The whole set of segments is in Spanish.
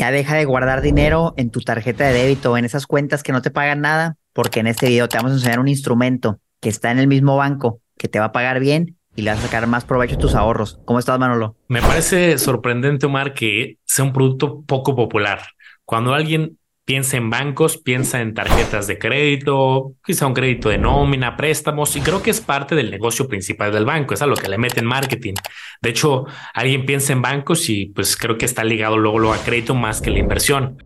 ya deja de guardar dinero en tu tarjeta de débito en esas cuentas que no te pagan nada, porque en este video te vamos a enseñar un instrumento que está en el mismo banco, que te va a pagar bien y le vas a sacar más provecho a tus ahorros. ¿Cómo estás, Manolo? Me parece sorprendente, Omar, que sea un producto poco popular. Cuando alguien piensa en bancos, piensa en tarjetas de crédito, quizá un crédito de nómina, préstamos, y creo que es parte del negocio principal del banco, es a lo que le meten marketing. De hecho, alguien piensa en bancos y pues creo que está ligado luego, luego a crédito más que la inversión.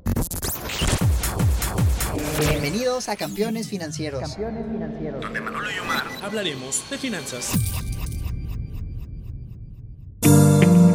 Bienvenidos a Campeones Financieros. Campeones Financieros. Donde Manolo y Omar hablaremos de finanzas.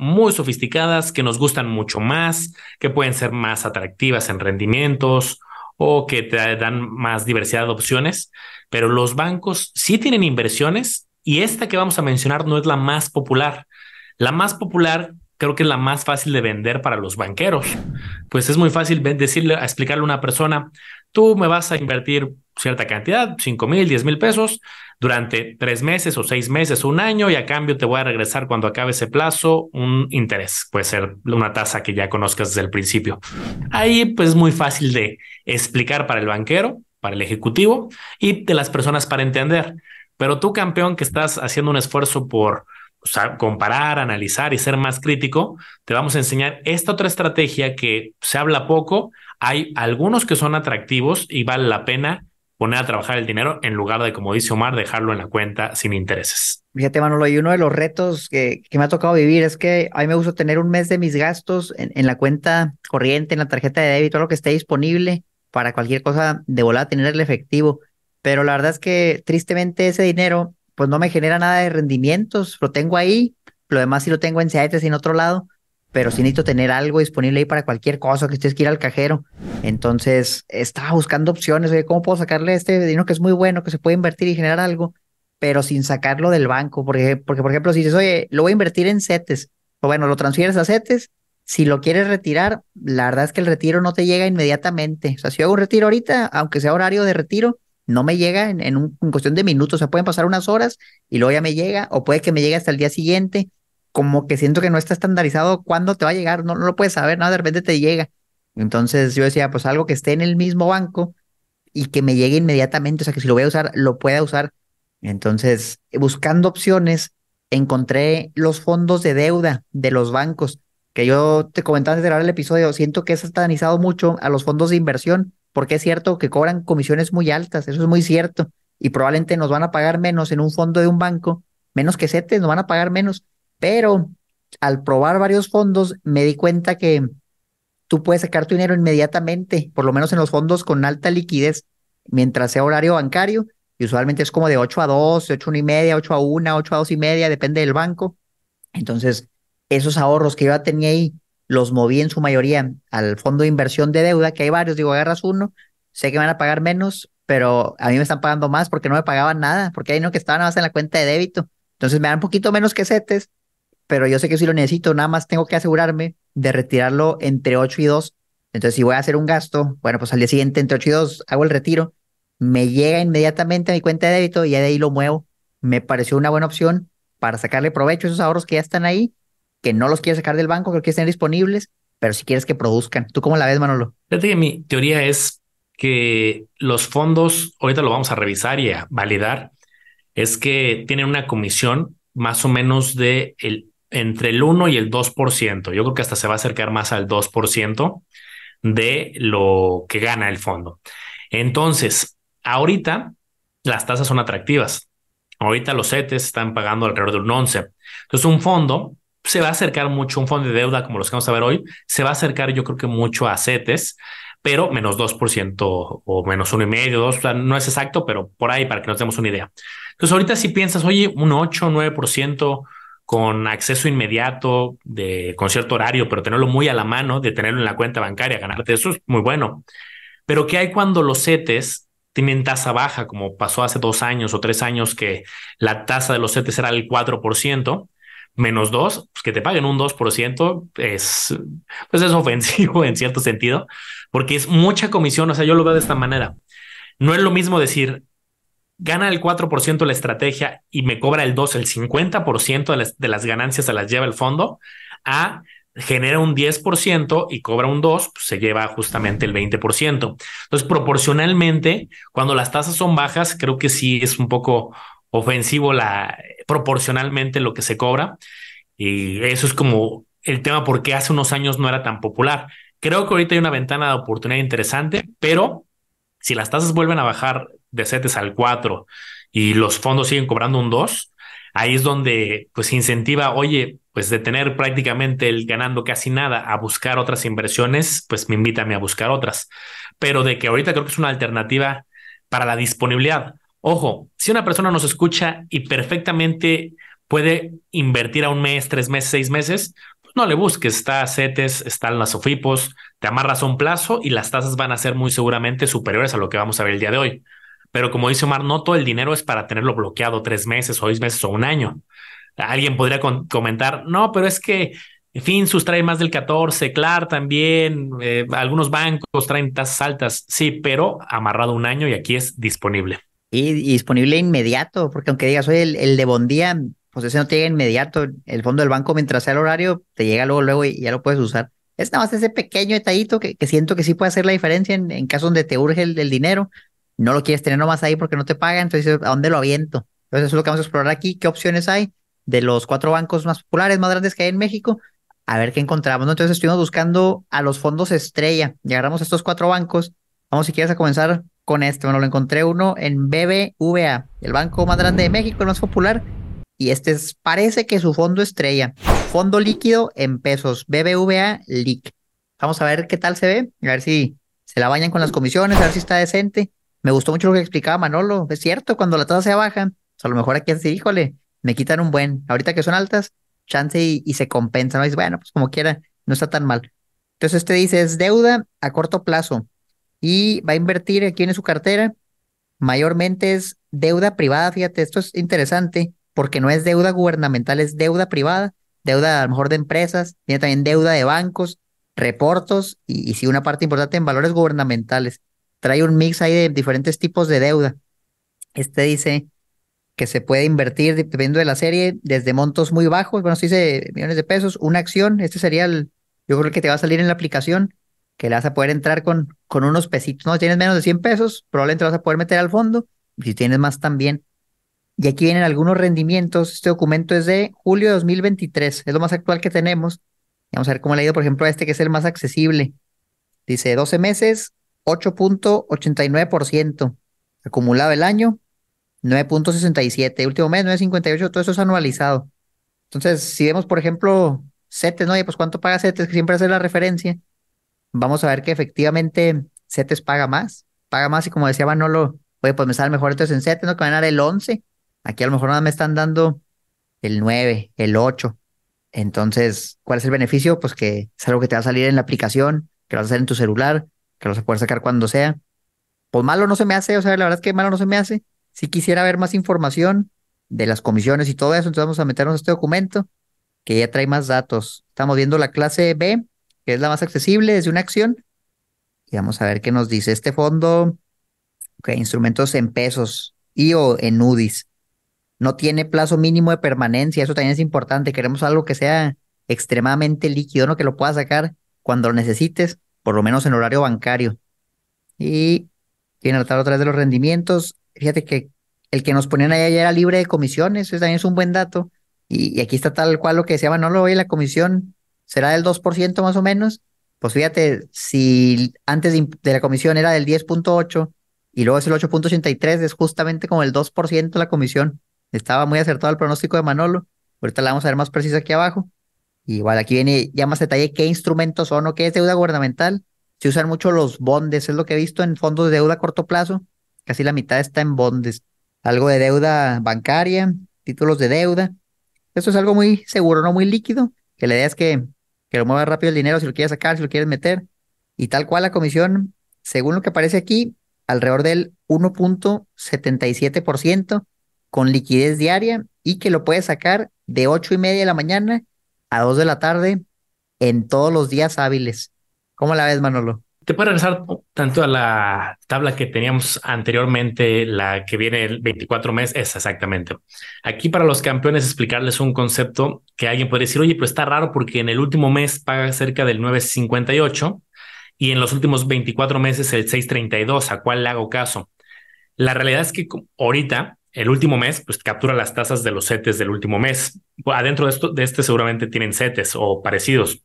muy sofisticadas que nos gustan mucho más, que pueden ser más atractivas en rendimientos o que te dan más diversidad de opciones, pero los bancos sí tienen inversiones y esta que vamos a mencionar no es la más popular. La más popular creo que es la más fácil de vender para los banqueros. Pues es muy fácil decirle, explicarle a una persona, tú me vas a invertir cierta cantidad, 5 mil, 10 mil pesos, durante tres meses o seis meses un año y a cambio te voy a regresar cuando acabe ese plazo un interés. Puede ser una tasa que ya conozcas desde el principio. Ahí pues es muy fácil de explicar para el banquero, para el ejecutivo y de las personas para entender. Pero tú campeón que estás haciendo un esfuerzo por comparar, analizar y ser más crítico, te vamos a enseñar esta otra estrategia que se habla poco. Hay algunos que son atractivos y vale la pena poner a trabajar el dinero en lugar de, como dice Omar, dejarlo en la cuenta sin intereses. Fíjate, Manolo, y uno de los retos que, me ha tocado vivir es que a mí me gusta tener un mes de mis gastos en, la cuenta corriente, en la tarjeta de débito, lo que esté disponible para cualquier cosa de volada tener el efectivo. Pero la verdad es que tristemente ese dinero pues no me genera nada de rendimientos, lo tengo ahí, lo demás sí lo tengo en CETES en otro lado, pero sí necesito tener algo disponible ahí para cualquier cosa que que ir al cajero. Entonces, estaba buscando opciones, de ¿cómo puedo sacarle este dinero que es muy bueno, que se puede invertir y generar algo, pero sin sacarlo del banco? Porque, porque por ejemplo, si dices, oye, lo voy a invertir en CETES, o bueno, lo transfieres a CETES, si lo quieres retirar, la verdad es que el retiro no te llega inmediatamente. O sea, si yo hago un retiro ahorita, aunque sea horario de retiro, no me llega en, en, en cuestión de minutos. O sea, pueden pasar unas horas y luego ya me llega, o puede que me llegue hasta el día siguiente como que siento que no está estandarizado cuándo te va a llegar, no, no lo puedes saber, nada, de repente te llega. Entonces yo decía, pues algo que esté en el mismo banco y que me llegue inmediatamente, o sea, que si lo voy a usar, lo pueda usar. Entonces, buscando opciones, encontré los fondos de deuda de los bancos, que yo te comentaba antes de grabar el episodio, siento que es estandarizado mucho a los fondos de inversión, porque es cierto que cobran comisiones muy altas, eso es muy cierto, y probablemente nos van a pagar menos en un fondo de un banco, menos que CETES, nos van a pagar menos, pero al probar varios fondos me di cuenta que tú puedes sacar tu dinero inmediatamente, por lo menos en los fondos con alta liquidez, mientras sea horario bancario, y usualmente es como de 8 a 2, 8 a 1 y media, 8 a 1, 8 a 2 y media, depende del banco. Entonces, esos ahorros que yo tenía ahí, los moví en su mayoría al fondo de inversión de deuda, que hay varios, digo, agarras uno, sé que van a pagar menos, pero a mí me están pagando más porque no me pagaban nada, porque hay uno que estaba nada más en la cuenta de débito. Entonces me dan un poquito menos que CETES, pero yo sé que si lo necesito, nada más tengo que asegurarme de retirarlo entre 8 y 2. Entonces, si voy a hacer un gasto, bueno, pues al día siguiente entre 8 y 2 hago el retiro, me llega inmediatamente a mi cuenta de débito y ya de ahí lo muevo. Me pareció una buena opción para sacarle provecho a esos ahorros que ya están ahí, que no los quieres sacar del banco, que estén disponibles, pero si quieres que produzcan. ¿Tú cómo la ves, Manolo? Fíjate que mi teoría es que los fondos, ahorita lo vamos a revisar y a validar, es que tienen una comisión más o menos de el entre el 1 y el 2%. Yo creo que hasta se va a acercar más al 2% de lo que gana el fondo. Entonces, ahorita las tasas son atractivas. Ahorita los CETES están pagando alrededor de un 11. Entonces, un fondo se va a acercar mucho, un fondo de deuda como los que vamos a ver hoy, se va a acercar yo creo que mucho a CETES, pero menos 2% o menos 1,5, 2, o sea, no es exacto, pero por ahí para que nos demos una idea. Entonces, ahorita si piensas, oye, un 8, 9%, con acceso inmediato, de, con cierto horario, pero tenerlo muy a la mano, de tenerlo en la cuenta bancaria, ganarte eso es muy bueno. Pero ¿qué hay cuando los CETES tienen tasa baja, como pasó hace dos años o tres años que la tasa de los CETES era el 4%, menos dos, pues que te paguen un 2% es, pues es ofensivo en cierto sentido, porque es mucha comisión. O sea, yo lo veo de esta manera. No es lo mismo decir, gana el 4% la estrategia y me cobra el 2, el 50% de las, de las ganancias se las lleva el fondo, a genera un 10% y cobra un 2, pues se lleva justamente el 20%. Entonces, proporcionalmente, cuando las tasas son bajas, creo que sí es un poco ofensivo la proporcionalmente lo que se cobra. Y eso es como el tema porque hace unos años no era tan popular. Creo que ahorita hay una ventana de oportunidad interesante, pero si las tasas vuelven a bajar de CETES al 4 y los fondos siguen cobrando un 2, ahí es donde pues incentiva, oye, pues de tener prácticamente el ganando casi nada a buscar otras inversiones, pues me invítame a buscar otras. Pero de que ahorita creo que es una alternativa para la disponibilidad. Ojo, si una persona nos escucha y perfectamente puede invertir a un mes, tres meses, seis meses, pues no le busques, está CETES, están las OFIPOS, te amarras a un plazo y las tasas van a ser muy seguramente superiores a lo que vamos a ver el día de hoy. Pero como dice Omar, no todo el dinero es para tenerlo bloqueado tres meses o seis meses o un año. Alguien podría comentar, no, pero es que Finsus trae más del 14, Clar también, eh, algunos bancos traen tasas altas, sí, pero amarrado un año y aquí es disponible. Y, disponible inmediato, porque aunque digas, oye, el, el de Bondía, pues ese no te llega inmediato, el fondo del banco mientras sea el horario, te llega luego, luego y ya lo puedes usar. Es nada más ese pequeño detallito que, siento que sí puede hacer la diferencia en, en casos donde te urge el dinero, no lo quieres tener nomás ahí porque no te pagan, entonces ¿a dónde lo aviento? Entonces eso es lo que vamos a explorar aquí, qué opciones hay de los cuatro bancos más populares, más grandes que hay en México, a ver qué encontramos. Entonces estuvimos buscando a los fondos estrella y agarramos estos cuatro bancos. Vamos si quieres a comenzar con este. Bueno, lo encontré uno en BBVA, el banco más grande de México, el más popular. Y este es, parece que su fondo estrella, fondo líquido en pesos, BBVA LIC. Vamos a ver qué tal se ve, a ver si se la bañan con las comisiones, a ver si está decente. Me gustó mucho lo que explicaba Manolo. Es cierto, cuando la tasa se baja, pues, a lo mejor aquí así, híjole, me quitan un buen. Ahorita que son altas, chance y, se compensa, ¿no? Y bueno, pues como quiera, no está tan mal. Entonces este dice, es deuda a corto plazo y va a invertir aquí en su cartera. Mayormente es deuda privada, fíjate, esto es interesante porque no es deuda gubernamental, es deuda privada, deuda a lo mejor de empresas, tiene también deuda de bancos, reportos y, y sí una parte importante en valores gubernamentales trae un mix ahí de diferentes tipos de deuda. Este dice que se puede invertir, dependiendo de la serie, desde montos muy bajos, bueno, si dice millones de pesos, una acción, este sería el, yo creo que te va a salir en la aplicación, que le vas a poder entrar con, con unos pesitos, ¿no? Si tienes menos de 100 pesos, probablemente vas a poder meter al fondo, si tienes más también. Y aquí vienen algunos rendimientos, este documento es de julio de 2023, es lo más actual que tenemos. Vamos a ver cómo le ha ido, por ejemplo, a este que es el más accesible. Dice 12 meses, 8.89%. Acumulado el año, 9.67. Último mes, 9.58. Todo eso es anualizado. Entonces, si vemos, por ejemplo, CETES, ¿no? pues ¿cuánto paga CETES? Que siempre hace la referencia. Vamos a ver que efectivamente CETES paga más. Paga más y como decía Manolo, oye, pues me sale mejor entonces en CETES, ¿no? Que van a dar el 11. Aquí a lo mejor nada me están dando el 9, el 8. Entonces, ¿cuál es el beneficio? Pues que es algo que te va a salir en la aplicación, que lo vas a hacer en tu celular, que lo se puede sacar cuando sea. Pues malo no se me hace, o sea, la verdad es que malo no se me hace. Si quisiera ver más información de las comisiones y todo eso, entonces vamos a meternos a este documento que ya trae más datos. Estamos viendo la clase B, que es la más accesible desde una acción. Y vamos a ver qué nos dice este fondo. Ok, instrumentos en pesos y o en UDIs. No tiene plazo mínimo de permanencia, eso también es importante. Queremos algo que sea extremadamente líquido, ¿no? Que lo puedas sacar cuando lo necesites por lo menos en horario bancario. Y quieren tratar otra vez de los rendimientos. Fíjate que el que nos ponían ahí ya era libre de comisiones, eso también es un buen dato. Y, aquí está tal cual lo que decía lo oye, la comisión será del 2% más o menos. Pues fíjate, si antes de, la comisión era del 10.8 y luego es el 8.83, es justamente como el 2% la comisión. Estaba muy acertado el pronóstico de Manolo. Ahorita la vamos a ver más precisa aquí abajo. Igual aquí viene ya más detalle qué instrumentos son o qué es deuda gubernamental. Se usan mucho los bondes, es lo que he visto en fondos de deuda a corto plazo. Casi la mitad está en bondes. Algo de deuda bancaria, títulos de deuda. Eso es algo muy seguro, no muy líquido, que la idea es que, que lo mueva rápido el dinero si lo quieres sacar, si lo quieres meter. Y tal cual la comisión, según lo que aparece aquí, alrededor del 1.77% con liquidez diaria y que lo puedes sacar de 8 y media de la mañana a 2 de la tarde en todos los días hábiles. ¿Cómo la ves, Manolo? Te puedo regresar tanto a la tabla que teníamos anteriormente, la que viene el 24 mes, es exactamente. Aquí para los campeones explicarles un concepto que alguien puede decir, oye, pero está raro porque en el último mes paga cerca del 958 y en los últimos 24 meses el 632, ¿a cuál le hago caso? La realidad es que ahorita el último mes, pues captura las tasas de los setes del último mes. Adentro de, esto, de este seguramente tienen setes o parecidos,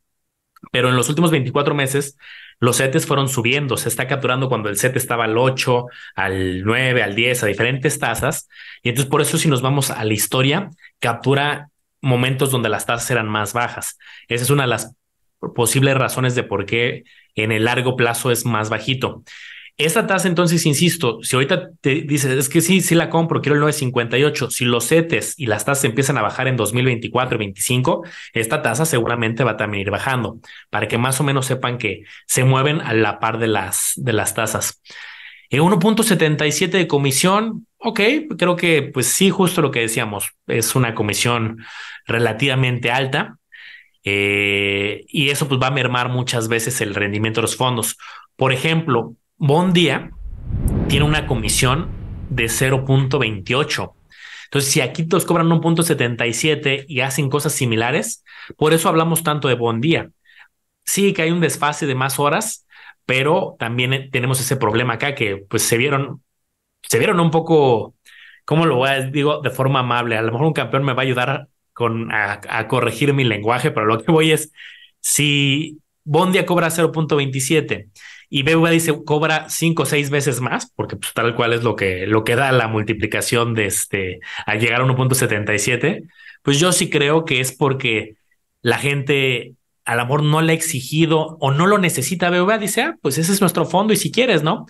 pero en los últimos 24 meses los setes fueron subiendo. Se está capturando cuando el set estaba al 8, al 9, al 10, a diferentes tasas. Y entonces por eso si nos vamos a la historia, captura momentos donde las tasas eran más bajas. Esa es una de las posibles razones de por qué en el largo plazo es más bajito. Esta tasa, entonces, insisto, si ahorita te dices, es que sí, sí la compro, quiero el 958, si los CETES y las tasas empiezan a bajar en 2024, 2025, esta tasa seguramente va a también ir bajando, para que más o menos sepan que se mueven a la par de las, de las tasas. En 1.77 de comisión, ok, creo que pues sí, justo lo que decíamos, es una comisión relativamente alta. Eh, y eso pues va a mermar muchas veces el rendimiento de los fondos. Por ejemplo, Bondía tiene una comisión de 0.28. Entonces, si aquí todos cobran 1.77 y hacen cosas similares, por eso hablamos tanto de Bondía. Sí que hay un desfase de más horas, pero también tenemos ese problema acá que pues se vieron, se vieron un poco, ¿cómo lo voy a digo de forma amable? A lo mejor un campeón me va a ayudar con, a, a corregir mi lenguaje, pero lo que voy es, si Bondia cobra 0.27 y BBVA dice cobra cinco o seis veces más, porque pues, tal cual es lo que, lo que da la multiplicación de este al llegar a 1.77, pues yo sí creo que es porque la gente al amor no le ha exigido o no lo necesita BBVA, dice, ah, pues ese es nuestro fondo y si quieres, ¿no?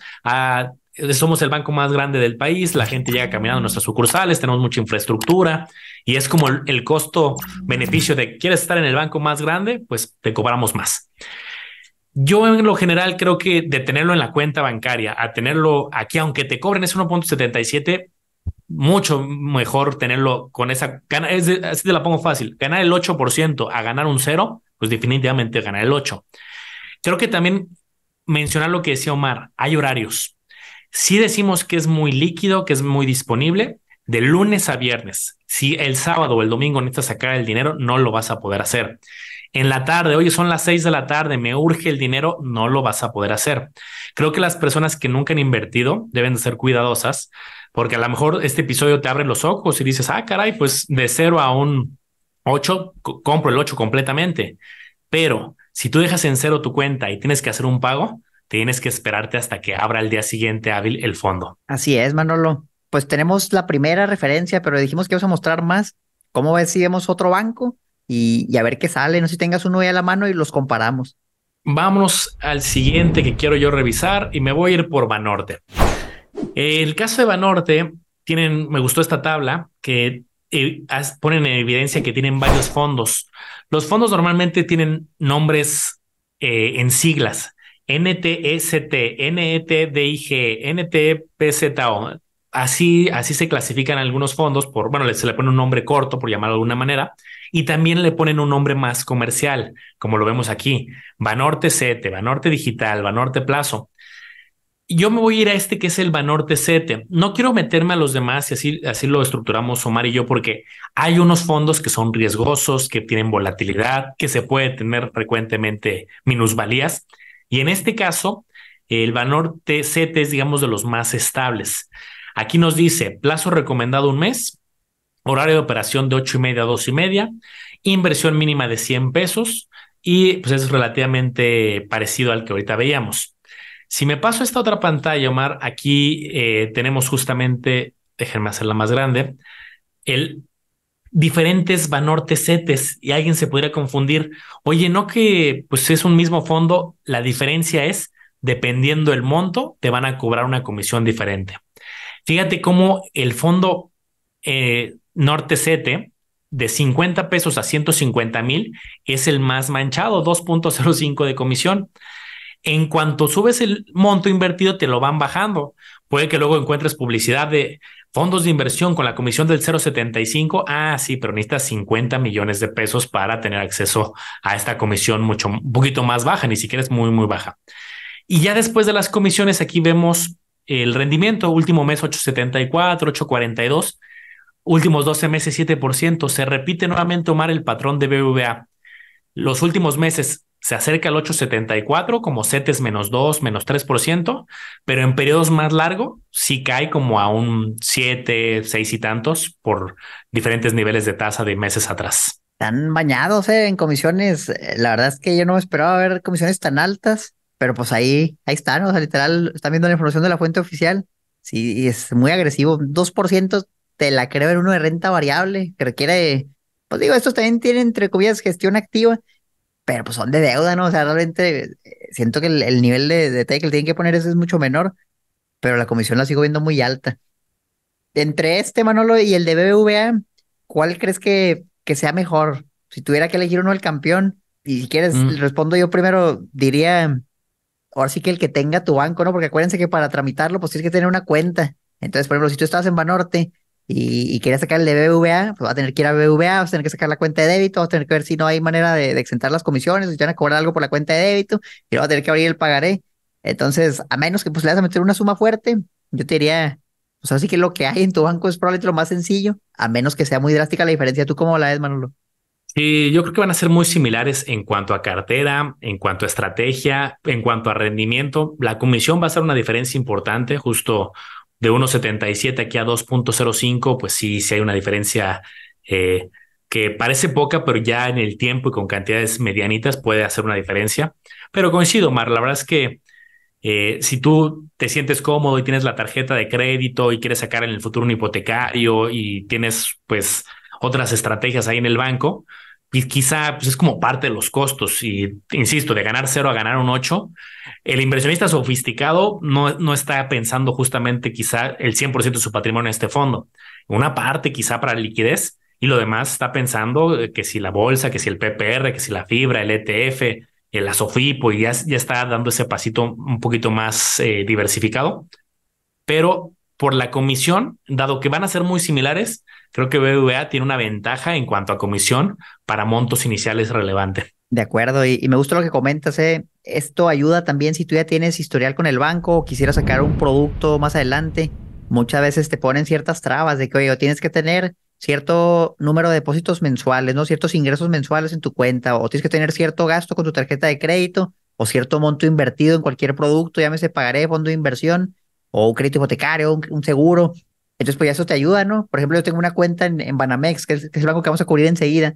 Somos el banco más grande del país, la gente llega caminando a nuestras sucursales, tenemos mucha infraestructura y es como el, costo-beneficio de quieres estar en el banco más grande, pues te cobramos más. Yo en lo general creo que de tenerlo en la cuenta bancaria a tenerlo aquí, aunque te cobren ese 1.77, mucho mejor tenerlo con esa. Es así te la pongo fácil. Ganar el 8% a ganar un cero, pues definitivamente ganar el 8. Creo que también mencionar lo que decía Omar, hay horarios. Si decimos que es muy líquido, que es muy disponible, de lunes a viernes. Si el sábado o el domingo necesitas sacar el dinero, no lo vas a poder hacer en la tarde, oye, son las seis de la tarde, me urge el dinero, no lo vas a poder hacer. Creo que las personas que nunca han invertido deben de ser cuidadosas, porque a lo mejor este episodio te abre los ojos y dices, ah, caray, pues de cero a un ocho, compro el ocho completamente. Pero si tú dejas en cero tu cuenta y tienes que hacer un pago, tienes que esperarte hasta que abra el día siguiente hábil el fondo. Así es, Manolo. Pues tenemos la primera referencia, pero dijimos que vamos a mostrar más. ¿Cómo ves si vemos otro banco? y, a ver qué sale. No sé si tengas uno ahí a la mano y los comparamos. Vámonos al siguiente que quiero yo revisar y me voy a ir por Banorte. El caso de Banorte, tienen, me gustó esta tabla que eh, ponen en evidencia que tienen varios fondos. Los fondos normalmente tienen nombres eh, en siglas. NTST, NETDIG, NTPZO. Así, así se clasifican algunos fondos por, bueno, se le pone un nombre corto, por llamarlo de alguna manera, y también le ponen un nombre más comercial, como lo vemos aquí, Banorte Sete, Banorte Digital, Banorte Plazo. Yo me voy a ir a este que es el Banorte Sete. No quiero meterme a los demás y así, así lo estructuramos Omar y yo, porque hay unos fondos que son riesgosos, que tienen volatilidad, que se puede tener frecuentemente minusvalías. Y en este caso, el Banorte Sete es, digamos, de los más estables. Aquí nos dice plazo recomendado un mes, horario de operación de ocho y media a dos y media, inversión mínima de 100 pesos y pues es relativamente parecido al que ahorita veíamos. Si me paso a esta otra pantalla, Omar, aquí eh, tenemos justamente, déjenme hacerla más grande, el diferentes Banorte CETES y alguien se podría confundir, oye, no que pues es un mismo fondo, la diferencia es dependiendo el monto, te van a cobrar una comisión diferente. Fíjate cómo el fondo eh, Norte 7 de 50 pesos a 150 mil es el más manchado, 2.05 de comisión. En cuanto subes el monto invertido, te lo van bajando, Puede que luego encuentres publicidad de fondos de inversión con la comisión del 0.75. Ah, sí, pero necesitas 50 millones de pesos para tener acceso a esta comisión mucho, un poquito más baja, ni siquiera es muy, muy baja. Y ya después de las comisiones, aquí vemos el rendimiento, último mes 8.74, 8.42, últimos 12 meses 7%. Se repite nuevamente, Omar, el patrón de BBVA. Los últimos meses se acerca al 874 como CETES menos 2, menos 3%, pero en periodos más largos sí cae como a un 7, 6 y tantos por diferentes niveles de tasa de meses atrás. Están bañados eh, en comisiones. La verdad es que yo no esperaba ver comisiones tan altas, pero pues ahí, ahí están, o sea, literal, están viendo la información de la fuente oficial. Sí, es muy agresivo. 2% te la creo en uno de renta variable que requiere, pues digo, estos también tienen entre comillas gestión activa pero pues son de deuda, ¿no? O sea, realmente eh, siento que el, nivel de detalle que le tienen que poner es mucho menor, pero la comisión la sigo viendo muy alta. Entre este, Manolo, y el de BBVA, ¿cuál crees que, que sea mejor? Si tuviera que elegir uno el campeón, y si quieres, mm. respondo yo primero, diría, ahora sí que el que tenga tu banco, ¿no? Porque acuérdense que para tramitarlo, pues tienes que tener una cuenta. Entonces, por ejemplo, si tú estabas en Banorte y, y quería sacar el de BBVA, pues va a tener que ir a BBVA, vas a tener que sacar la cuenta de débito, vas a tener que ver si no hay manera de, exentar las comisiones, si te van a cobrar algo por la cuenta de débito, y luego vas a tener que abrir el pagaré. Entonces, a menos que pues le vas a meter una suma fuerte, yo te diría, pues así que lo que hay en tu banco es probablemente lo más sencillo, a menos que sea muy drástica la diferencia. ¿Tú cómo la ves, Manolo? Sí, yo creo que van a ser muy similares en cuanto a cartera, en cuanto a estrategia, en cuanto a rendimiento. La comisión va a ser una diferencia importante, justo de 1.77 aquí a 2.05, pues sí, sí hay una diferencia eh, que parece poca, pero ya en el tiempo y con cantidades medianitas puede hacer una diferencia. Pero coincido, Mar, la verdad es que eh, si tú te sientes cómodo y tienes la tarjeta de crédito y quieres sacar en el futuro un hipotecario y tienes pues otras estrategias ahí en el banco, y quizá pues, es como parte de los costos. Y insisto, de ganar cero a ganar un 8, el inversionista sofisticado no, no está pensando justamente quizá el 100% de su patrimonio en este fondo. Una parte quizá para liquidez y lo demás está pensando que si la bolsa, que si el PPR, que si la fibra, el ETF, el ASOFIPO, y ya, ya está dando ese pasito un poquito más eh, diversificado. Pero por la comisión, dado que van a ser muy similares, creo que BBVA tiene una ventaja en cuanto a comisión para montos iniciales relevantes. De acuerdo, y, me gusta lo que comentas, ¿eh? esto ayuda también si tú ya tienes historial con el banco o quisieras sacar un producto más adelante, muchas veces te ponen ciertas trabas de que, oye, tienes que tener cierto número de depósitos mensuales, ¿no? Ciertos ingresos mensuales en tu cuenta, o tienes que tener cierto gasto con tu tarjeta de crédito, o cierto monto invertido en cualquier producto, llámese pagaré, fondo de inversión, o un crédito hipotecario, un, seguro. Entonces, pues ya eso te ayuda, ¿no? Por ejemplo, yo tengo una cuenta en, Banamex, que es, el banco que vamos a cubrir enseguida,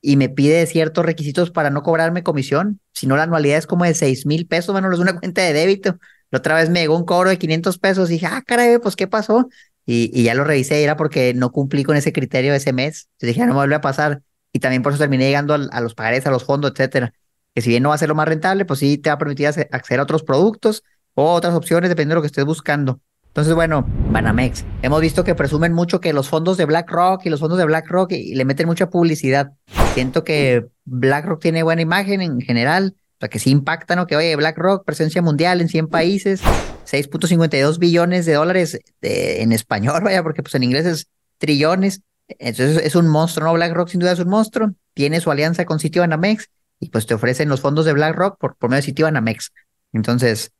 y me pide ciertos requisitos para no cobrarme comisión. Si no, la anualidad es como de 6 mil pesos, bueno, es una cuenta de débito. La otra vez me llegó un cobro de 500 pesos y dije, ah, caray, pues, ¿qué pasó? Y, ya lo revisé y era porque no cumplí con ese criterio ese mes. Entonces dije, ah, no me vuelve a pasar. Y también por eso terminé llegando a, los pagarés, a los fondos, etcétera. Que si bien no va a ser lo más rentable, pues sí te va a permitir acceder a otros productos o otras opciones dependiendo de lo que estés buscando. Entonces, bueno, Banamex. Hemos visto que presumen mucho que los fondos de BlackRock y los fondos de BlackRock y, le meten mucha publicidad. Siento que BlackRock tiene buena imagen en general, o sea, que sí impacta, ¿no? Que, oye, BlackRock, presencia mundial en 100 países, 6.52 billones de dólares en español, vaya, porque pues en inglés es trillones. Entonces es un monstruo, ¿no? BlackRock sin duda es un monstruo. Tiene su alianza con Sitio Banamex y pues te ofrecen los fondos de BlackRock por, por medio de Sitio Banamex. Entonces,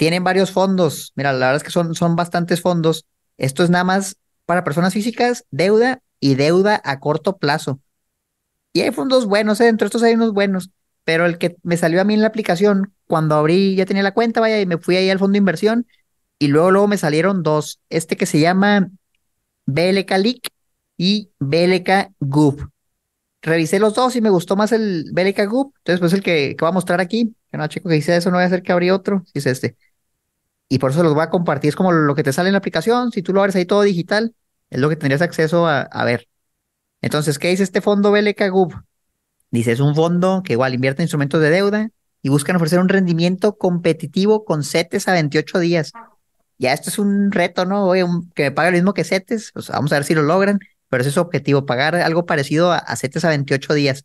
tienen varios fondos. Mira, la verdad es que son, son bastantes fondos. Esto es nada más para personas físicas, deuda y deuda a corto plazo. Y hay fondos buenos, ¿eh? dentro de estos hay unos buenos, pero el que me salió a mí en la aplicación, cuando abrí, ya tenía la cuenta, vaya, y me fui ahí al fondo de inversión, y luego, luego me salieron dos. Este que se llama BLK Leak y BLK Goop. Revisé los dos y me gustó más el BLK Goop, entonces pues el que, que voy a mostrar aquí. Que no, chico, que dice eso, no voy a hacer que abrí otro, es este y por eso los voy a compartir. Es como lo que te sale en la aplicación. Si tú lo abres ahí todo digital, es lo que tendrías acceso a, ver. Entonces, ¿qué dice este fondo BLK Gub? Dice, es un fondo que igual invierte en instrumentos de deuda y buscan ofrecer un rendimiento competitivo con CETES a 28 días. Ya esto es un reto, ¿no? Oye, que me pague lo mismo que CETES. Pues vamos a ver si lo logran, pero ese es su objetivo, pagar algo parecido a, a CETES a 28 días.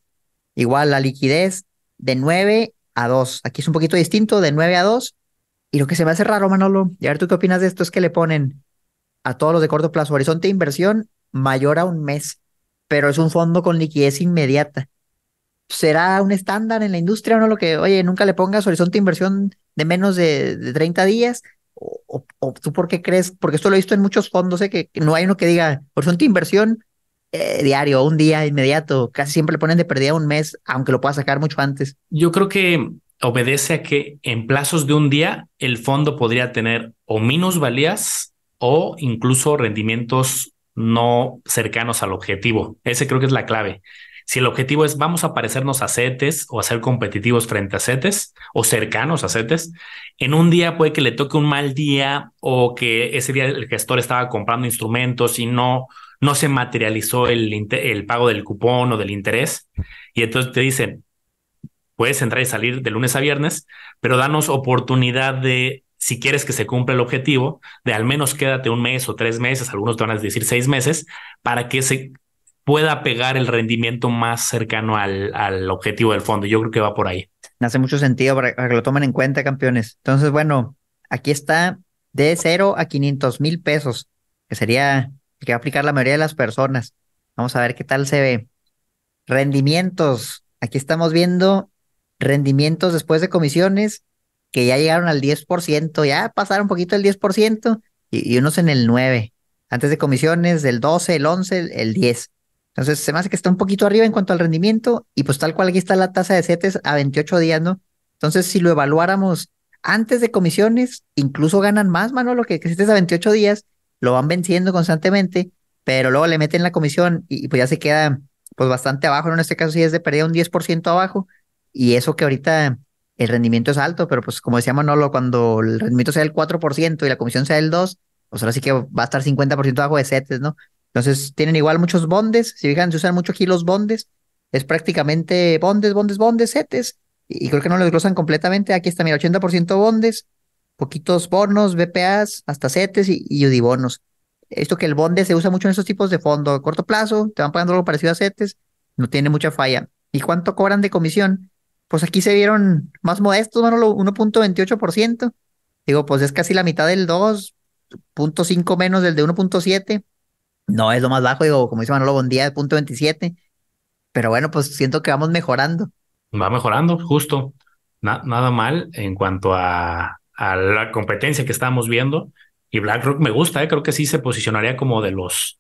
Igual la liquidez de 9 a 2. Aquí es un poquito distinto, de 9 a 2 Y lo que se me hace raro, Manolo, y a ver tú qué opinas de esto, es que le ponen a todos los de corto plazo horizonte inversión mayor a un mes, pero es un fondo con liquidez inmediata. ¿Será un estándar en la industria o no lo que, oye, nunca le pongas horizonte inversión de menos de, de 30 días? O, tú por qué crees? Porque esto lo he visto en muchos fondos, ¿eh? que, no hay uno que diga horizonte inversión eh, diario, un día inmediato. Casi siempre le ponen de pérdida un mes, aunque lo pueda sacar mucho antes. Yo creo que obedece a que en plazos de un día el fondo podría tener o minusvalías o incluso rendimientos no cercanos al objetivo. Ese creo que es la clave. Si el objetivo es vamos a parecernos a CETES o a ser competitivos frente a CETES o cercanos a CETES, en un día puede que le toque un mal día o que ese día el gestor estaba comprando instrumentos y no, no se materializó el, el pago del cupón o del interés. Y entonces te dicen, puedes entrar y salir de lunes a viernes, pero danos oportunidad de si quieres que se cumpla el objetivo, de al menos quédate un mes o tres meses, algunos te van a decir seis meses, para que se pueda pegar el rendimiento más cercano al, al objetivo del fondo. Yo creo que va por ahí. Hace mucho sentido para, que lo tomen en cuenta, campeones. Entonces, bueno, aquí está de cero a 500 mil pesos, que sería que va a aplicar la mayoría de las personas. Vamos a ver qué tal se ve. Rendimientos. Aquí estamos viendo rendimientos después de comisiones que ya llegaron al 10%, ya pasaron un poquito el 10% y, y unos en el 9%. Antes de comisiones, del 12, el 11, el 10. Entonces, se me hace que está un poquito arriba en cuanto al rendimiento y pues tal cual aquí está la tasa de CETES a 28 días, ¿no? Entonces, si lo evaluáramos antes de comisiones, incluso ganan más, Manolo, que, que CETES a 28 días, lo van venciendo constantemente, pero luego le meten la comisión y, pues ya se queda pues bastante abajo, ¿no? En este caso sí es de pérdida un 10% abajo y eso que ahorita el rendimiento es alto, pero pues como decía Manolo, cuando el rendimiento sea el 4% y la comisión sea el 2%, pues ahora sí que va a estar 50% abajo de CETES, ¿no? Entonces tienen igual muchos bondes, si fijan, se usan mucho aquí los bondes, es prácticamente bondes, bondes, bondes, setes, y creo que no lo desglosan completamente, aquí está, mira, 80% bondes, poquitos bonos, BPAs, hasta setes y, y udibonos. Esto que el bonde se usa mucho en estos tipos de fondo, corto plazo, te van pagando algo parecido a setes, no tiene mucha falla. ¿Y cuánto cobran de comisión? Pues aquí se vieron más modestos, bueno, 1.28%. Digo, pues es casi la mitad del 2.5 menos del de 1.7 no es lo más bajo, digo, como dice Manolo Bondía, de punto 27. Pero bueno, pues siento que vamos mejorando. Va mejorando, justo. nada mal en cuanto a, la competencia que estamos viendo. Y BlackRock me gusta, ¿eh? creo que sí se posicionaría como de los,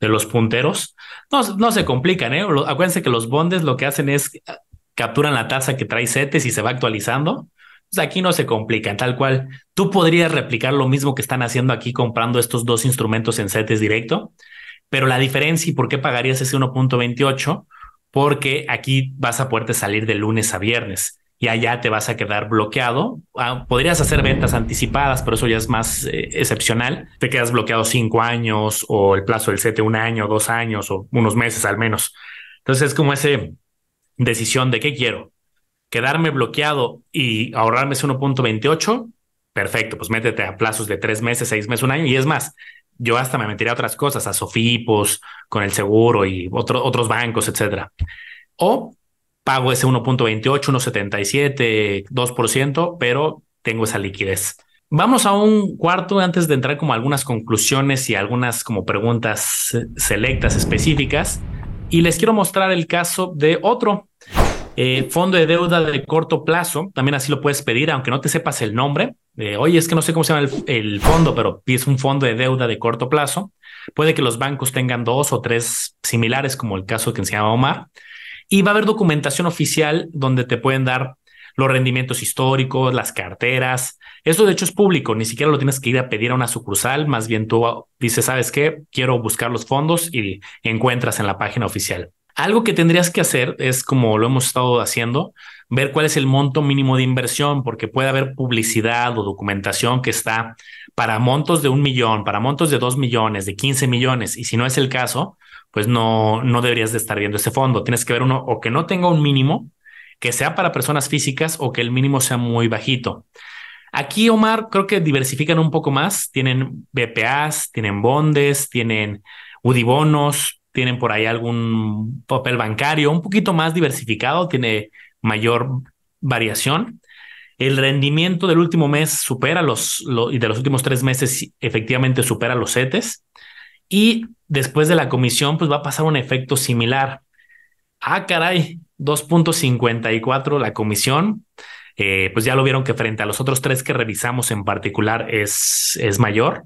de los punteros. No, no se complican, ¿eh? Acuérdense que los bondes lo que hacen es capturan la tasa que trae CETES y se va actualizando. Pues aquí no se complican, tal cual. Tú podrías replicar lo mismo que están haciendo aquí comprando estos dos instrumentos en CETES directo, pero la diferencia y por qué pagarías ese 1.28, porque aquí vas a poderte salir de lunes a viernes y allá te vas a quedar bloqueado. Ah, podrías hacer ventas anticipadas, pero eso ya es más eh, excepcional. Te quedas bloqueado cinco años o el plazo del CETE un año, dos años o unos meses al menos. Entonces es como esa decisión de qué quiero quedarme bloqueado y ahorrarme ese 1.28, perfecto, pues métete a plazos de tres meses, seis meses, un año. Y es más, yo hasta me metería a otras cosas, a Sofipos, con el seguro y otros bancos, etcétera. O pago ese 1.28, 1.77, 2%, pero tengo esa liquidez. Vamos a un cuarto antes de entrar como algunas conclusiones y algunas como preguntas selectas específicas. Y les quiero mostrar el caso de otro eh, fondo de deuda de corto plazo, también así lo puedes pedir, aunque no te sepas el nombre. Oye, es que no sé cómo se llama el, fondo, pero pides un fondo de deuda de corto plazo. Puede que los bancos tengan dos o tres similares, como el caso que se llama Omar. Y va a haber documentación oficial donde te pueden dar los rendimientos históricos, las carteras. Eso de hecho es público, ni siquiera lo tienes que ir a pedir a una sucursal, más bien tú dices, ¿sabes qué? Quiero buscar los fondos y encuentras en la página oficial. Algo que tendrías que hacer es, como lo hemos estado haciendo, ver cuál es el monto mínimo de inversión, porque puede haber publicidad o documentación que está para montos de un millón, para montos de dos millones, de 15 millones, y si no es el caso, pues no, no deberías de estar viendo ese fondo. Tienes que ver uno o que no tenga un mínimo, que sea para personas físicas o que el mínimo sea muy bajito. Aquí, Omar, creo que diversifican un poco más. Tienen BPAs, tienen bondes, tienen UDIBonos, tienen por ahí algún papel bancario un poquito más diversificado, tiene mayor variación. El rendimiento del último mes supera los, y de los últimos tres meses efectivamente supera los CETES. Y después de la comisión, pues va a pasar un efecto similar. Ah, caray, 2.54 la comisión. Eh, pues ya lo vieron que frente a los otros tres que revisamos en particular es, es mayor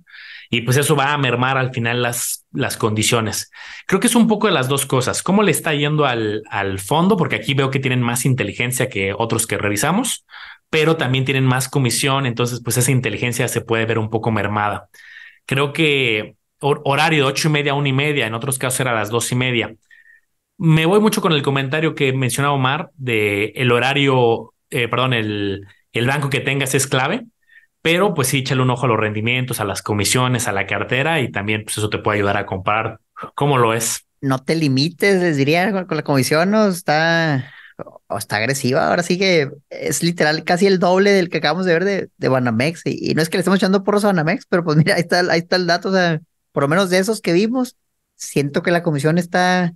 y pues eso va a mermar al final las, las condiciones. Creo que es un poco de las dos cosas. ¿Cómo le está yendo al, al fondo? Porque aquí veo que tienen más inteligencia que otros que revisamos, pero también tienen más comisión, entonces pues esa inteligencia se puede ver un poco mermada. Creo que horario de ocho y media a una y media, en otros casos era las dos y media. Me voy mucho con el comentario que mencionaba Omar de el horario, eh, perdón, el, el banco que tengas es clave pero pues sí, échale un ojo a los rendimientos, a las comisiones, a la cartera y también pues eso te puede ayudar a comparar cómo lo es. No te limites, les diría, con, la comisión no está, o está agresiva. Ahora sí que es literal casi el doble del que acabamos de ver de, de Banamex. Y, no es que le estemos echando porros a Banamex, pero pues mira, ahí está, ahí está el dato. O sea, por lo menos de esos que vimos, siento que la comisión está,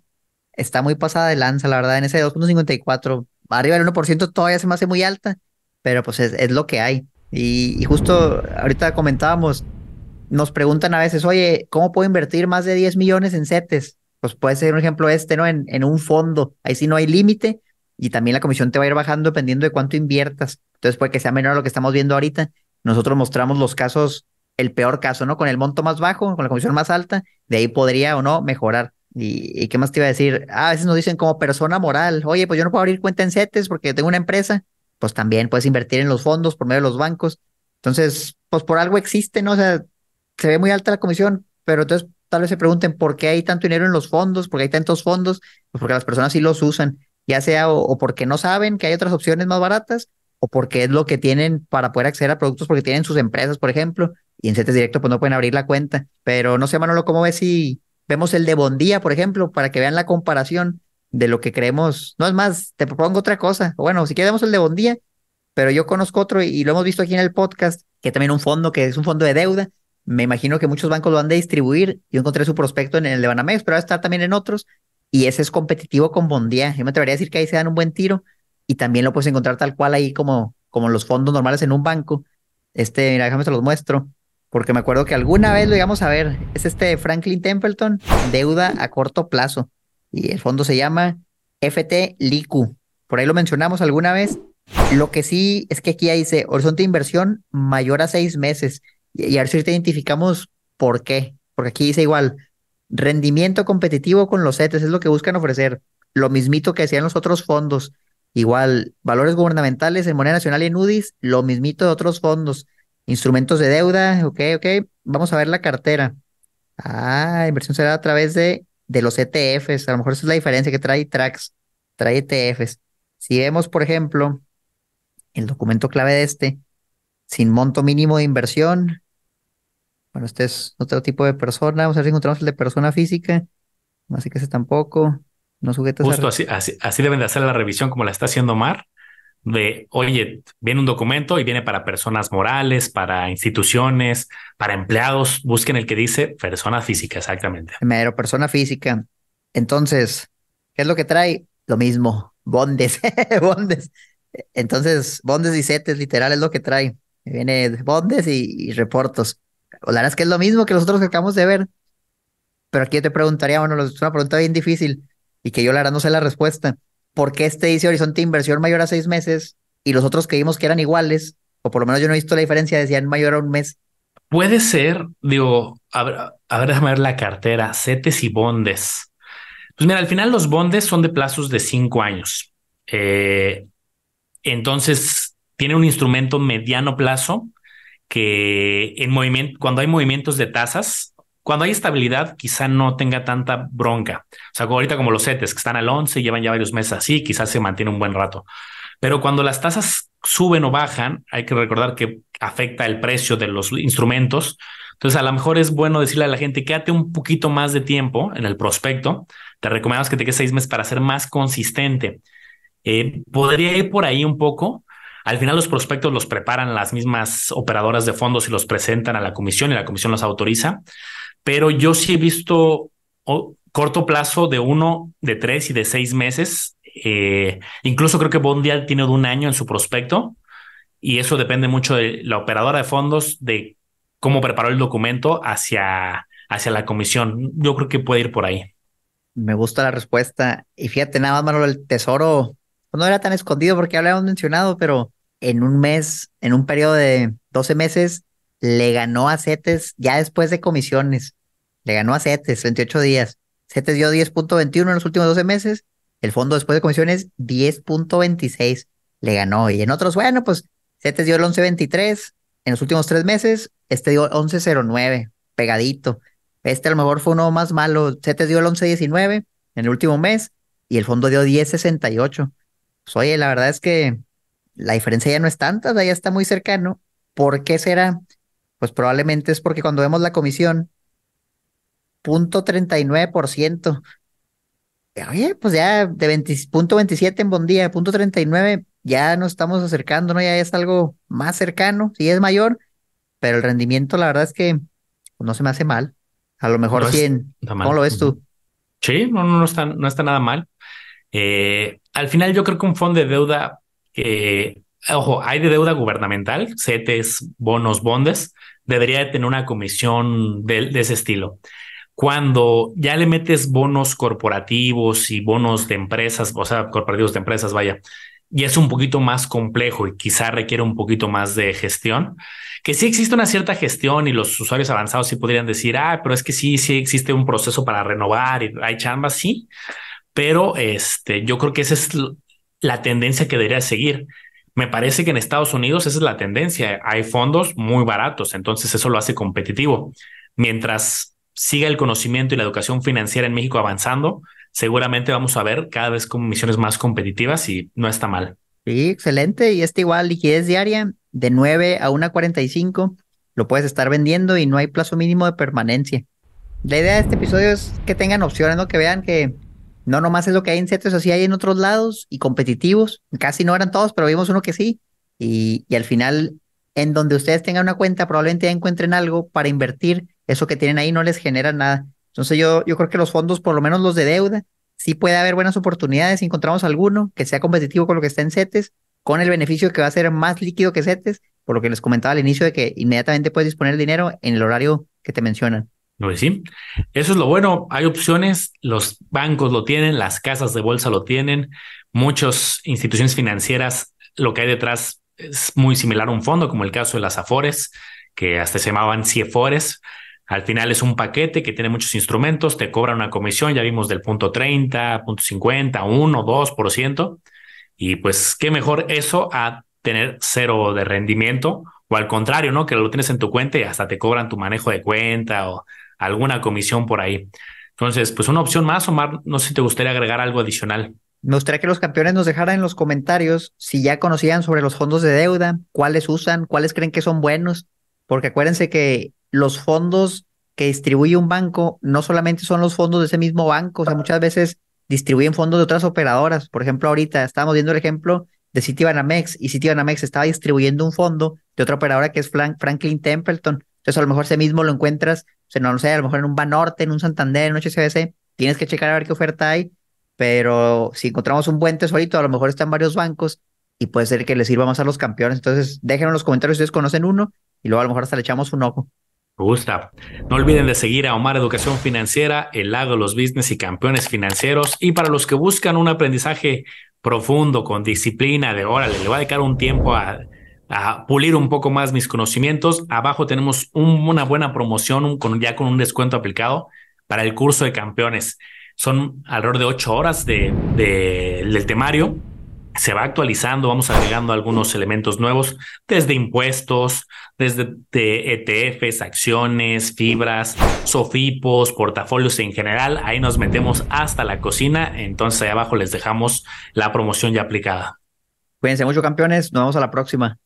está muy pasada de lanza, la verdad, en ese 2.54. Arriba del 1% todavía se me hace muy alta, pero pues es, es lo que hay. Y, justo ahorita comentábamos, nos preguntan a veces, oye, ¿cómo puedo invertir más de 10 millones en CETES? Pues puede ser un ejemplo este, ¿no? En, en un fondo, ahí sí no hay límite y también la comisión te va a ir bajando dependiendo de cuánto inviertas. Entonces puede que sea menor a lo que estamos viendo ahorita. Nosotros mostramos los casos, el peor caso, ¿no? Con el monto más bajo, con la comisión más alta, de ahí podría o no mejorar. ¿Y, y qué más te iba a decir? Ah, a veces nos dicen como persona moral, oye, pues yo no puedo abrir cuenta en CETES porque tengo una empresa pues también puedes invertir en los fondos por medio de los bancos. Entonces, pues por algo existe, ¿no? O sea, se ve muy alta la comisión, pero entonces tal vez se pregunten por qué hay tanto dinero en los fondos, por qué hay tantos fondos, pues porque las personas sí los usan, ya sea o, porque no saben que hay otras opciones más baratas, o porque es lo que tienen para poder acceder a productos porque tienen sus empresas, por ejemplo, y en CETES Directo pues no pueden abrir la cuenta. Pero no sé, Manolo, ¿cómo ves si vemos el de Bondía, por ejemplo, para que vean la comparación? de lo que creemos. No es más, te propongo otra cosa. Bueno, si queremos el de Bondía, pero yo conozco otro y, lo hemos visto aquí en el podcast, que también un fondo que es un fondo de deuda. Me imagino que muchos bancos lo han de distribuir. Yo encontré su prospecto en el de Banamex, pero va a estar también en otros. Y ese es competitivo con Bondía. Yo me atrevería a decir que ahí se dan un buen tiro y también lo puedes encontrar tal cual ahí como, como los fondos normales en un banco. Este, mira, déjame te los muestro, porque me acuerdo que alguna vez lo íbamos a ver. Es este Franklin Templeton, deuda a corto plazo y el fondo se llama FT Liku. Por ahí lo mencionamos alguna vez. Lo que sí es que aquí dice horizonte de inversión mayor a seis meses. Y, a ver si te identificamos por qué. Porque aquí dice igual, rendimiento competitivo con los CETES es lo que buscan ofrecer. Lo mismito que decían los otros fondos. Igual, valores gubernamentales en moneda nacional y en UDIs, lo mismito de otros fondos. Instrumentos de deuda, ok, ok. Vamos a ver la cartera. Ah, inversión será a través de de los ETFs. A lo mejor esa es la diferencia que trae Trax, trae ETFs. Si vemos, por ejemplo, el documento clave de este, sin monto mínimo de inversión. Bueno, este es otro tipo de persona. Vamos a ver si encontramos el de persona física. Así que ese tampoco. No sujetos Justo así, así, así, deben de hacer la revisión como la está haciendo Mar de, oye, viene un documento y viene para personas morales, para instituciones, para empleados, busquen el que dice persona física, exactamente. Mero, persona física. Entonces, ¿qué es lo que trae? Lo mismo, bondes, bondes. Entonces, bondes y setes, literal, es lo que trae. Viene bondes y, reportos. O la verdad es que es lo mismo que los otros que acabamos de ver. Pero aquí yo te preguntaría, bueno, es una pregunta bien difícil y que yo la verdad no sé la respuesta. ¿Por qué este dice horizonte inversión mayor a seis meses y los otros que vimos que eran iguales, o por lo menos yo no he visto la diferencia, decían mayor a un mes? Puede ser, digo, a ver, a ver déjame ver la cartera, CETES y bondes. Pues mira, al final los bondes son de plazos de cinco años. Eh, entonces, tiene un instrumento mediano plazo que en movimiento, cuando hay movimientos de tasas, cuando hay estabilidad, quizá no tenga tanta bronca. O sea, ahorita como los CETES que están al 11 y llevan ya varios meses así, quizás se mantiene un buen rato. Pero cuando las tasas suben o bajan, hay que recordar que afecta el precio de los instrumentos. Entonces, a lo mejor es bueno decirle a la gente, quédate un poquito más de tiempo en el prospecto. Te recomendamos que te quedes seis meses para ser más consistente. Eh, podría ir por ahí un poco. Al final los prospectos los preparan las mismas operadoras de fondos y los presentan a la comisión y la comisión los autoriza pero yo sí he visto corto plazo de uno, de tres y de seis meses. Eh, incluso creo que Bondial tiene de un año en su prospecto y eso depende mucho de la operadora de fondos, de cómo preparó el documento hacia, hacia la comisión. Yo creo que puede ir por ahí. Me gusta la respuesta. Y fíjate, nada más, Manolo, el tesoro pues, no era tan escondido porque ya lo habíamos mencionado, pero en un mes, en un periodo de 12 meses, le ganó a CETES ya después de comisiones. Le ganó a CETES 28 días. CETES dio 10.21 en los últimos 12 meses. El fondo después de comisiones 10.26 le ganó. Y en otros, bueno, pues CETES dio el 11.23 en los últimos tres meses. Este dio 11.09, pegadito. Este a lo mejor fue uno más malo. CETES dio el 11.19 en el último mes y el fondo dio 10.68. Pues oye, la verdad es que la diferencia ya no es tanta, ya está muy cercano. ¿Por qué será? Pues probablemente es porque cuando vemos la comisión, punto 39%. Oye, pues ya de 20.27 en Bondía, punto 39, ya nos estamos acercando, ¿no? Ya es algo más cercano, sí es mayor, pero el rendimiento, la verdad es que no se me hace mal. A lo mejor sí, ¿cómo lo ves tú? Sí, no, no, está, no está nada mal. Eh, al final yo creo que un fondo de deuda que, ojo, hay de deuda gubernamental, CETES, bonos, bondes, debería de tener una comisión de, ese estilo. Cuando ya le metes bonos corporativos y bonos de empresas, o sea, corporativos de empresas, vaya, y es un poquito más complejo y quizá requiere un poquito más de gestión, que sí existe una cierta gestión y los usuarios avanzados sí podrían decir, ah, pero es que sí, sí existe un proceso para renovar y hay chambas, sí, pero este, yo creo que esa es la tendencia que debería seguir. Me parece que en Estados Unidos esa es la tendencia. Hay fondos muy baratos, entonces eso lo hace competitivo. Mientras siga el conocimiento y la educación financiera en México avanzando, seguramente vamos a ver cada vez comisiones más competitivas y no está mal. Sí, excelente. Y este igual, liquidez diaria de 9 a 1.45, lo puedes estar vendiendo y no hay plazo mínimo de permanencia. La idea de este episodio es que tengan opciones, ¿no? Que vean que no nomás es lo que hay en CETES, así hay en otros lados y competitivos. Casi no eran todos, pero vimos uno que sí. Y, al final, en donde ustedes tengan una cuenta, probablemente ya encuentren algo para invertir. Eso que tienen ahí no les genera nada. Entonces yo, yo creo que los fondos, por lo menos los de deuda, sí puede haber buenas oportunidades. Si encontramos alguno que sea competitivo con lo que está en CETES, con el beneficio que va a ser más líquido que CETES, por lo que les comentaba al inicio de que inmediatamente puedes disponer el dinero en el horario que te mencionan. Pues eso es lo bueno. Hay opciones, los bancos lo tienen, las casas de bolsa lo tienen, muchas instituciones financieras, lo que hay detrás es muy similar a un fondo, como el caso de las Afores, que hasta se llamaban CIEFORES. Al final es un paquete que tiene muchos instrumentos, te cobran una comisión, ya vimos del punto 30, punto 50, 1, 2%. Y pues qué mejor eso a tener cero de rendimiento o al contrario, ¿no? Que lo tienes en tu cuenta y hasta te cobran tu manejo de cuenta alguna comisión por ahí. Entonces, pues una opción más, Omar, no sé si te gustaría agregar algo adicional. Me gustaría que los campeones nos dejaran en los comentarios si ya conocían sobre los fondos de deuda, cuáles usan, cuáles creen que son buenos, porque acuérdense que los fondos que distribuye un banco no solamente son los fondos de ese mismo banco, o sea, muchas veces distribuyen fondos de otras operadoras. Por ejemplo, ahorita estábamos viendo el ejemplo de Citibanamex y Citibanamex estaba distribuyendo un fondo de otra operadora que es Franklin Templeton. Entonces, a lo mejor ese mismo lo encuentras no, sé, a lo mejor en un Banorte, en un Santander, en un HCBC, tienes que checar a ver qué oferta hay, pero si encontramos un buen tesorito, a lo mejor está en varios bancos y puede ser que les sirva más a los campeones. Entonces, déjenme en los comentarios si ustedes conocen uno y luego a lo mejor hasta le echamos un ojo. Me gusta. No olviden de seguir a Omar Educación Financiera, el lago de los business y campeones financieros. Y para los que buscan un aprendizaje profundo, con disciplina, de órale, le voy a dedicar un tiempo a a pulir un poco más mis conocimientos. Abajo tenemos una buena promoción con, ya con un descuento aplicado para el curso de campeones. Son alrededor de ocho horas de, del temario. Se va actualizando, vamos agregando algunos elementos nuevos, desde impuestos, desde ETFs, acciones, fibras, sofipos, portafolios en general. Ahí nos metemos hasta la cocina. Entonces ahí abajo les dejamos la promoción ya aplicada. Cuídense mucho, campeones. Nos vemos a la próxima.